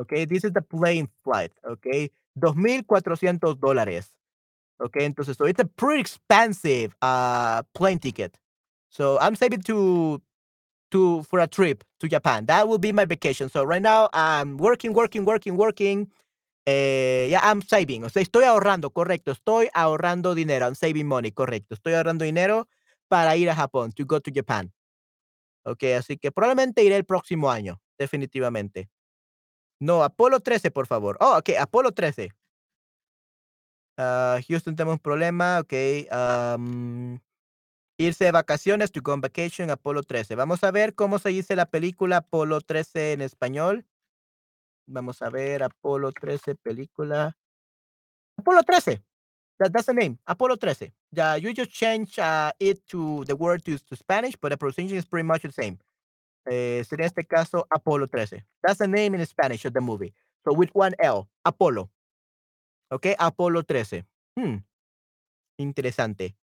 Okay, this is the plane flight. Okay, 2,400 dólares. Okay, entonces, so it's a pretty expensive uh, plane ticket. So I'm saving to to for a trip to Japan. That will be my vacation. So right now I'm working, working, working, working. Eh, yeah, I'm saving. O sea, estoy ahorrando, correcto. Estoy ahorrando dinero. I'm saving money, correcto. Estoy ahorrando dinero para ir a Japón, to go to Japan. Ok, así que probablemente iré el próximo año, definitivamente. No, Apolo 13, por favor. Oh, ok, Apolo 13. Ah, Houston, tenemos un problema. Ok. irse de vacaciones, to go on vacation, Apolo 13. Vamos a ver cómo se dice la película Apolo 13 en español. Vamos a ver Apolo 13, película. Apolo 13. That, that's the name, Apolo 13. Yeah, you just change uh, it to the word to Spanish, but the pronunciation is pretty much the same. Eh, sería en este caso Apolo 13. That's the name in Spanish of the movie. So with one L, Apolo. Ok, Apolo 13. Hmm. Interesante.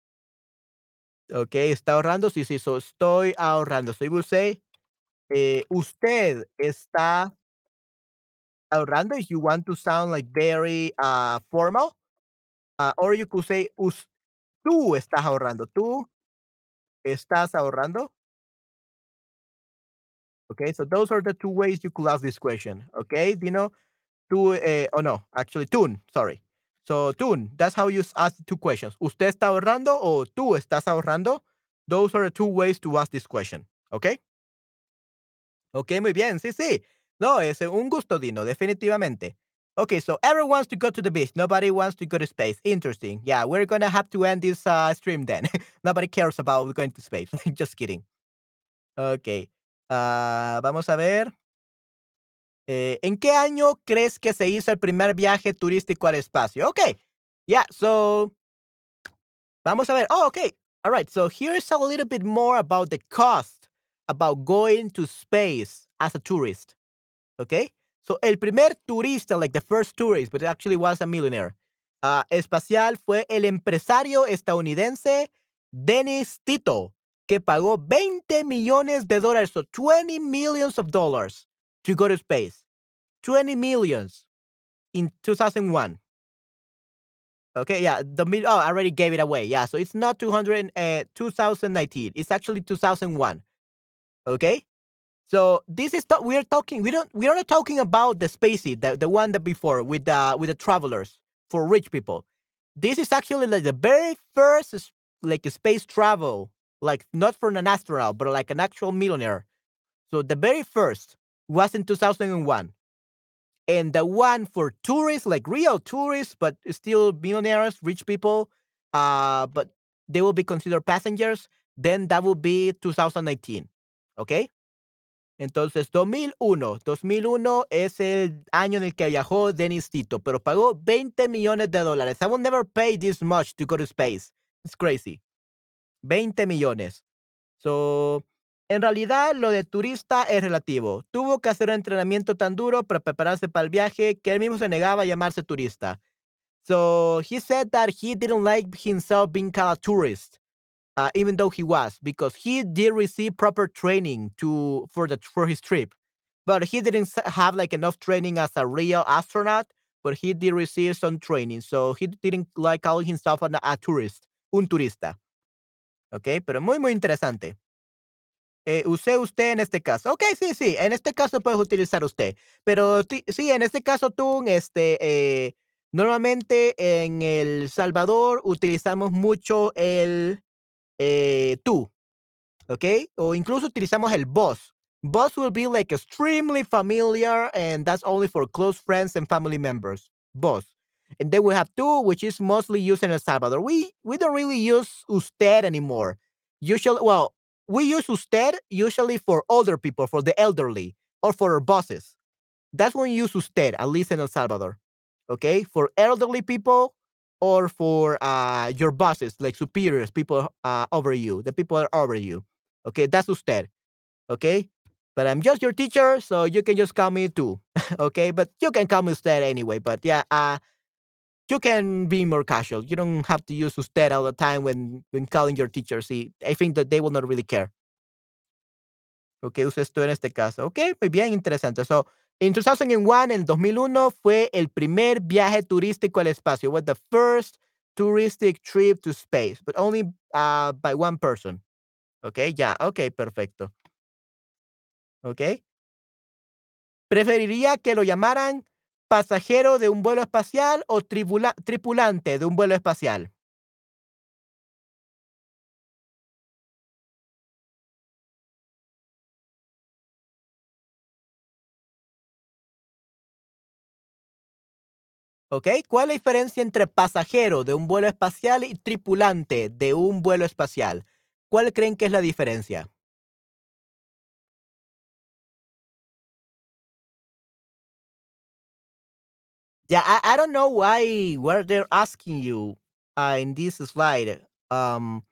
Ok, está ahorrando. Sí, sí, so estoy ahorrando. So you will say, eh, usted está ahorrando if you want to sound like very uh, formal. Uh, or you could say, tú estás ahorrando. Tú estás ahorrando. Okay, so those are the two ways you could ask this question. Okay, Dino, tú, eh, oh no, actually, Tun, sorry. So, Tun, that's how you ask two questions. ¿Usted está ahorrando o tú estás ahorrando? Those are the two ways to ask this question. Okay? Ok, muy bien, sí, sí. No, es un gusto, Dino, definitivamente. Okay, so everyone wants to go to the beach. Nobody wants to go to space. Interesting. Yeah, we're gonna have to end this uh, stream then. [LAUGHS] Nobody cares about going to space. [LAUGHS] Just kidding. Okay. Uh, vamos a ver. Eh, ¿En qué año crees que se hizo el primer viaje turístico al espacio? Okay. Yeah, so vamos a ver. Oh, okay. All right. So here's a little bit more about the cost about going to space as a tourist. Okay. So, el primer turista, like the first tourist, but actually was a millionaire, uh, espacial fue el empresario estadounidense Dennis Tito, que pagó 20 millones de dólares, so 20 millions of dollars to go to space. 20 millions in 2001. Okay, yeah, the mil- oh, I already gave it away. Yeah, so it's not 200 uh, 2019. It's actually 2001. Okay? So this is th- we're talking we don't we're not talking about the spacey the, the one that before with the with the travelers for rich people. This is actually like the very first like space travel, like not from an astronaut, but like an actual millionaire. So the very first was in 2001. And the one for tourists, like real tourists, but still millionaires, rich people, uh, but they will be considered passengers, then that will be 2019. Okay? Entonces, 2001. 2001 es el año en el que viajó Dennis Tito, pero pagó 20 millones de dólares. I will never pay this much to go to space. It's crazy. 20 millones. So, en realidad, lo de turista es relativo. Tuvo que hacer un entrenamiento tan duro para prepararse para el viaje que él mismo se negaba a llamarse turista. So, he said that he didn't like himself being called a tourist uh, even though he was, because he did receive proper training to for the for his trip, but he didn't have like enough training as a real astronaut. But he did receive some training, so he didn't like calling himself a tourist, un turista. Ok, pero muy muy interesante. Eh, use usted en este caso. Ok, sí, sí, en este caso puedes utilizar usted. Pero sí, en este caso tú, este, eh, normalmente en El Salvador utilizamos mucho el eh, tú, ¿ok? O incluso utilizamos el boss. Boss will be like extremely familiar, and that's only for close friends and family members. Boss. And then we have tú, which is mostly used in El Salvador. We we don't really use usted anymore. Usually, well, we use usted usually for older people, for the elderly, or for our bosses. That's when we use usted, at least in El Salvador. Okay, for elderly people, or for uh, your bosses, like superiors, people uh, over you, the people are over you. Okay, that's usted. Okay, but I'm just your teacher, so you can just call me too. [LAUGHS] okay, but you can call me usted anyway. But yeah, uh, you can be more casual. You don't have to use usted all the time when when calling your teacher. See, I think that they will not really care. Ok, usa esto en este caso. Ok, muy bien, interesante. So, in 2001, en 2001, fue el primer viaje turístico al espacio. Was the first touristic trip to space, but only uh, by one person. Ok, ya, ok, perfecto. Ok. ¿Preferiría que lo llamaran pasajero de un vuelo espacial o tripulante de un vuelo espacial? ¿Ok? ¿Cuál es la diferencia entre pasajero de un vuelo espacial y tripulante de un vuelo espacial? ¿Cuál creen que es la diferencia? Yeah, I, I don't know why where they're asking you uh, in this slide. Um,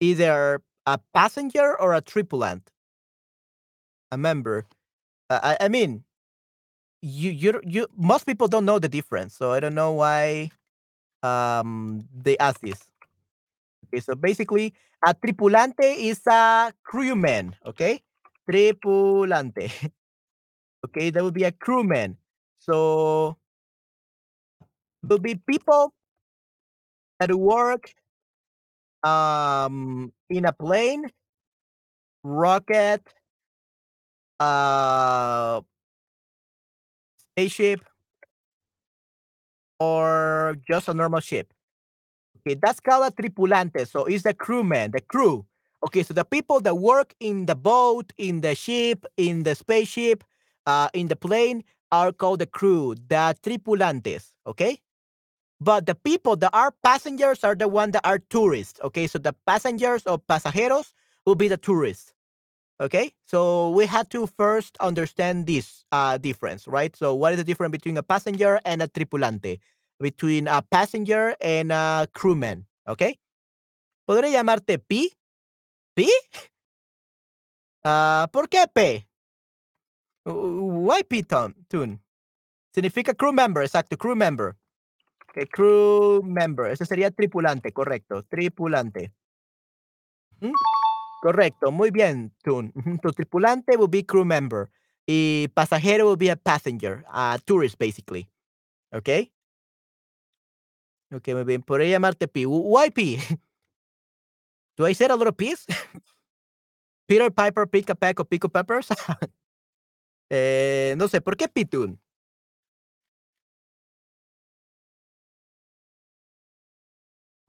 either a passenger or a tripulant, a member. Uh, I, I mean, you you you most people don't know the difference, so I don't know why um they ask this. Okay, so basically a tripulante is a crewman, okay? Tripulante. [LAUGHS] okay, that would be a crewman. So will be people that work um in a plane, rocket, uh spaceship, or just a normal ship. Okay, that's called a tripulante. So it's the crewman, the crew. Okay, so the people that work in the boat, in the ship, in the spaceship, uh, in the plane are called the crew, the tripulantes. Okay. But the people that are passengers are the one that are tourists. Okay, so the passengers or pasajeros will be the tourists. Okay, so we had to first understand this uh, difference, right? So, what is the difference between a passenger and a tripulante? Between a passenger and a crewman, okay? ¿Podría llamarte P? ¿P? Uh, ¿Por qué P? Why P, Tune? Significa crew member, exacto, crew member. Crew member, ese sería tripulante, correcto, tripulante. Correcto, muy bien, Tun. Tu tripulante will be crew member y pasajero will be a passenger, a tourist basically. ¿Ok? Ok, muy bien. Podría llamarte P. Why P? [LAUGHS] Do I say a little piece? [LAUGHS] Peter Piper, Pica Peck o Pico Peppers? [LAUGHS] eh, no sé, ¿por qué Pitun?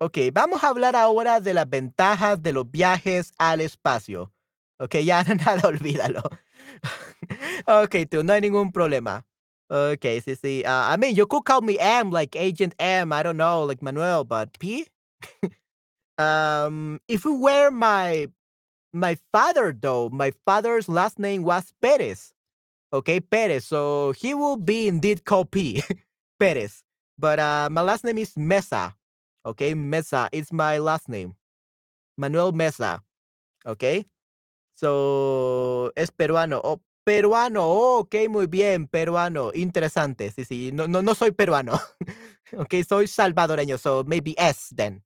Ok, vamos a hablar ahora de las ventajas de los viajes al espacio. Ok, [LAUGHS] ya nada, olvídalo. [LAUGHS] ok, tú, no hay ningún problema. Ok, sí, sí. Uh, I mean, you could call me M, like Agent M, I don't know, like Manuel, but P? [LAUGHS] um, if you were my my father, though, my father's last name was Perez. Okay, Perez. So he will be indeed called P. Perez. But uh, my last name is Mesa. Okay, Mesa is my last name. Manuel Mesa. Okay. So es peruano. Oh, peruano. Oh, ok, muy bien, peruano. Interesante. Sí, sí. No, no, no soy peruano. [LAUGHS] ok, soy salvadoreño. So maybe S then.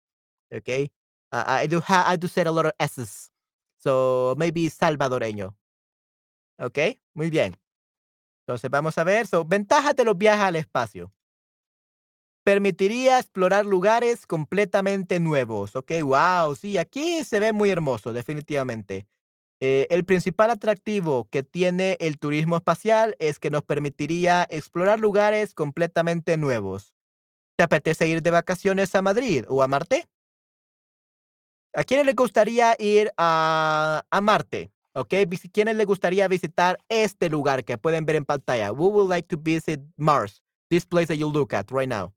Okay. Uh, I do have I do say a lot of S's. So maybe salvadoreño. Ok, muy bien. Entonces vamos a ver. So, ventajas de los viajes al espacio permitiría explorar lugares completamente nuevos. Ok, wow, sí, aquí se ve muy hermoso, definitivamente. Eh, el principal atractivo que tiene el turismo espacial es que nos permitiría explorar lugares completamente nuevos. ¿Te apetece ir de vacaciones a Madrid o a Marte? ¿A quiénes les gustaría ir a, Marte? ¿Ok? ¿Quiénes les gustaría visitar este lugar que pueden ver en pantalla? Who would like to visit Mars? This place that you look at right now.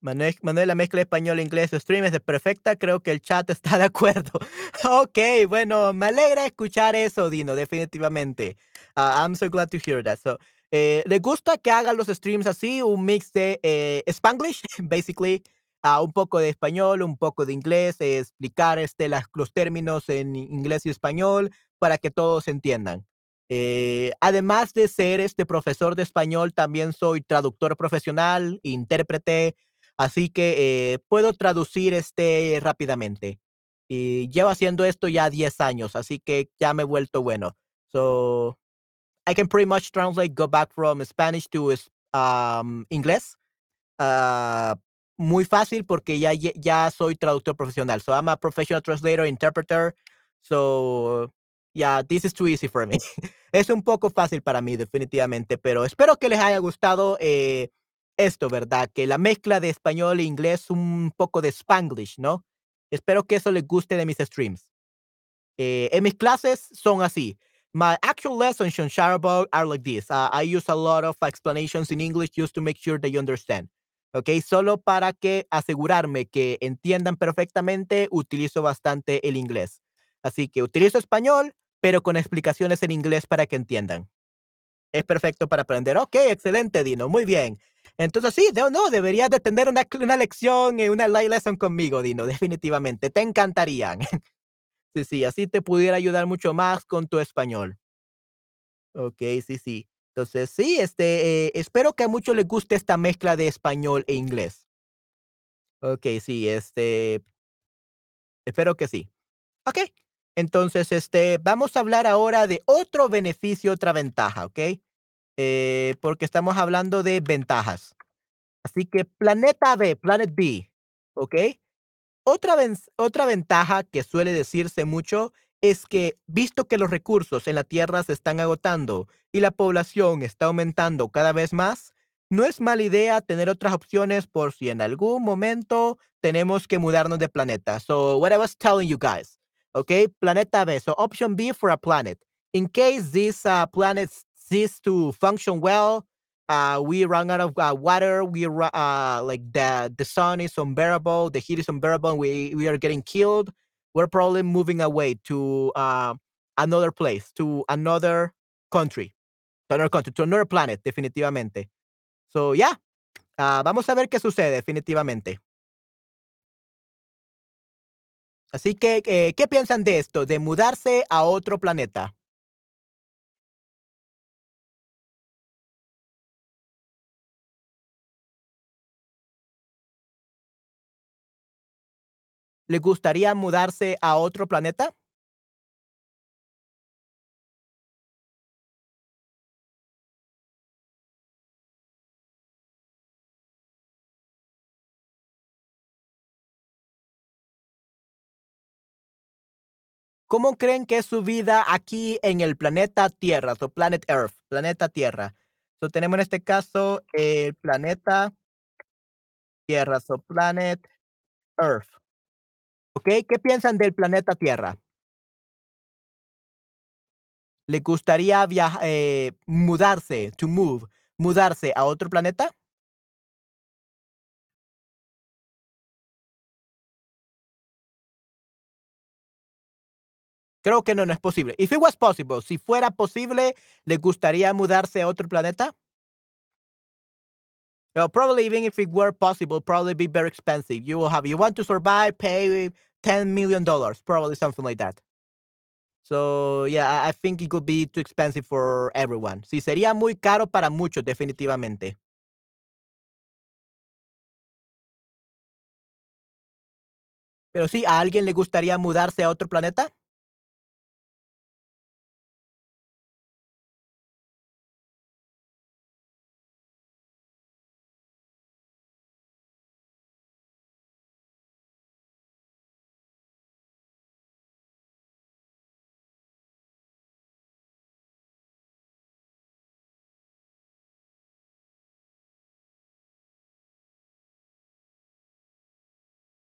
Manuel, la mezcla español-inglés stream es perfecta. Creo que el chat [LAUGHS] está de acuerdo. ok, bueno, me alegra escuchar eso, Dino, definitivamente. Uh, I'm so glad to hear that. So, eh, ¿Le gusta que haga los streams así? Un mix de eh, Spanglish, [LAUGHS] basically. Uh, un poco de español, un poco de inglés, eh, explicar este, las, los términos en inglés y español para que todos entiendan. Eh, además de ser este profesor de español, también soy traductor profesional, intérprete, Así que eh, puedo traducir este rápidamente. Y llevo haciendo esto ya 10 años, así que ya me he vuelto bueno. So I can pretty much translate, go back from Spanish to um, inglés. Uh, muy fácil porque ya, ya soy traductor profesional. So I'm a professional translator, interpreter. So yeah, this is too easy for me. [LAUGHS] es un poco fácil para mí, definitivamente, pero espero que les haya gustado eh, esto, ¿verdad? Que la mezcla de español e inglés, un poco de spanglish, ¿no? Espero que eso les guste de mis streams. Eh, en mis clases son así. My actual lessons on Shutterbug are like this. Uh, I use a lot of explanations in English just to make sure they understand. ¿ok? Solo para que asegurarme que entiendan perfectamente, utilizo bastante el inglés. Así que utilizo español, pero con explicaciones en inglés para que entiendan. Es perfecto para aprender. Ok, excelente, Dino. Muy bien. Entonces, sí, no, no deberías de tener una, una lección, eh, una live lesson conmigo, Dino, definitivamente. Te encantarían. [LAUGHS] sí, sí, así te pudiera ayudar mucho más con tu español. Ok, sí, sí. Entonces, sí, este, eh, espero que a muchos les guste esta mezcla de español e inglés. Ok, sí, este, espero que sí. Ok, entonces, este, vamos a hablar ahora de otro beneficio, otra ventaja, ¿ok? Eh, porque estamos hablando de ventajas. Así que planeta B, Planet B, ¿ok? Otra, otra ventaja que suele decirse mucho es que, visto que los recursos en la Tierra se están agotando y la población está aumentando cada vez más, no es mala idea tener otras opciones por si en algún momento tenemos que mudarnos de planeta. So, what I was telling you guys, okay? Planeta B. So, option B for a planet. In case this uh, planet ceases to function well, uh, we run out of uh, water. We uh, like the the sun is unbearable, the heat is unbearable, we we are getting killed we're probably moving away to uh, another place, to another country, to another country, to another planet, definitivamente. So, yeah, uh, vamos a ver qué sucede, definitivamente. Así que, eh, ¿qué piensan de esto? De mudarse a otro planeta. ¿Le gustaría mudarse a otro planeta? ¿Cómo creen que es su vida aquí en el planeta Tierra, o Planet Earth, planeta Tierra? So, tenemos en este caso el planeta Tierra, so Planet Earth. ¿Qué piensan del planeta Tierra? ¿Le gustaría viajar, eh, mudarse, to move, mudarse a otro planeta? Creo que no, no es posible. If it was possible, si fuera posible, ¿le gustaría mudarse a otro planeta? Well, probably even if it were possible, probably be very expensive. You will have you want to survive, pay 10 million dollars, probably something like that. So, yeah, I think it could be too expensive for everyone. Sí, sería muy caro para muchos, definitivamente. Pero sí, ¿a alguien le gustaría mudarse a otro planeta?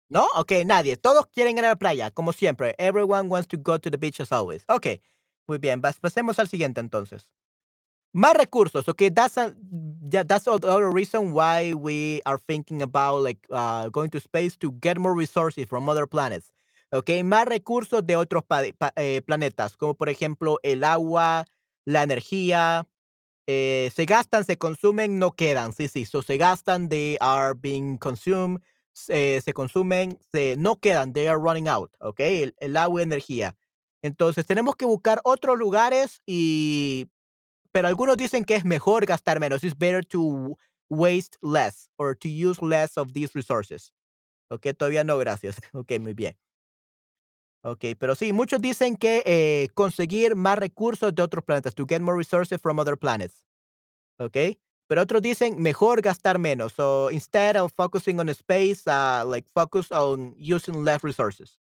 ¿No? Ok, nadie. Todos quieren ir a la playa, como siempre. Everyone wants to go to the beach as always. Ok, muy bien. Pasemos al siguiente entonces. Más recursos. Ok, that's a, that's other reason why we are thinking about like uh, going to space to get more resources from other planets. Ok, más recursos de otros eh, planetas, como por ejemplo el agua, la energía, eh, se gastan, se consumen, no quedan. Sí, sí, so se gastan, they are being consumed se consumen, se, no quedan, they are running out, ¿ok? El, agua y energía. Entonces tenemos que buscar otros lugares y, pero algunos dicen que es mejor gastar menos. It's better to waste less or to use less of these resources. Ok, todavía no, gracias. [LAUGHS] Ok, muy bien. Ok, pero sí, muchos dicen que eh, conseguir más recursos de otros planetas, to get more resources from other planets. Ok, pero otros dicen mejor gastar menos. So instead of focusing on space, uh, like focus on using less resources.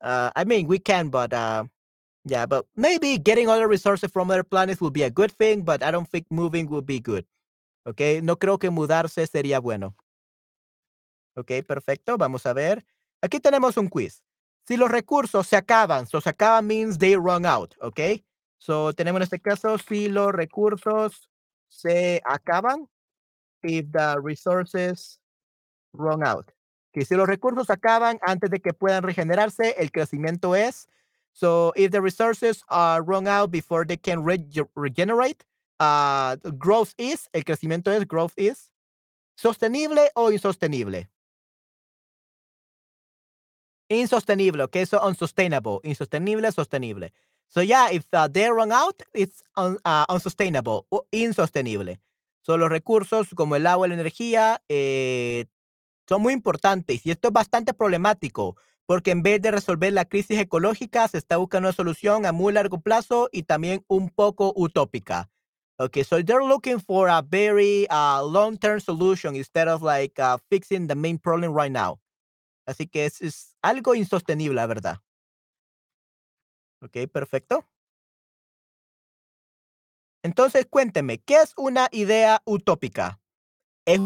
Uh, I mean, we can, but uh, yeah, but maybe getting other resources from other planets would be a good thing, but I don't think moving would be good. Ok, no creo que mudarse sería bueno. Ok, perfecto. Vamos a ver. Aquí tenemos un quiz. Si los recursos se acaban, so se acaban means they run out, ¿ok? So tenemos en este caso, si los recursos se acaban, if the resources run out. Que si los recursos acaban antes de que puedan regenerarse, el crecimiento es. So if the resources are run out before they can regenerate, uh, growth is, el crecimiento es, growth is, sostenible o insostenible. Insostenible, okay? So unsustainable. Insostenible, sostenible. So yeah, if uh, they run out, it's un, uh, unsustainable o insostenible. So los recursos como el agua la energía eh, son muy importantes y esto es bastante problemático porque en vez de resolver la crisis ecológica se está buscando una solución a muy largo plazo y también un poco utópica. Okay, so they're looking for a very uh, long-term solution instead of like uh, fixing the main problem right now. Así que es, es algo insostenible, la verdad. Ok, perfecto. Entonces, cuénteme, ¿qué es una idea utópica? ¿Es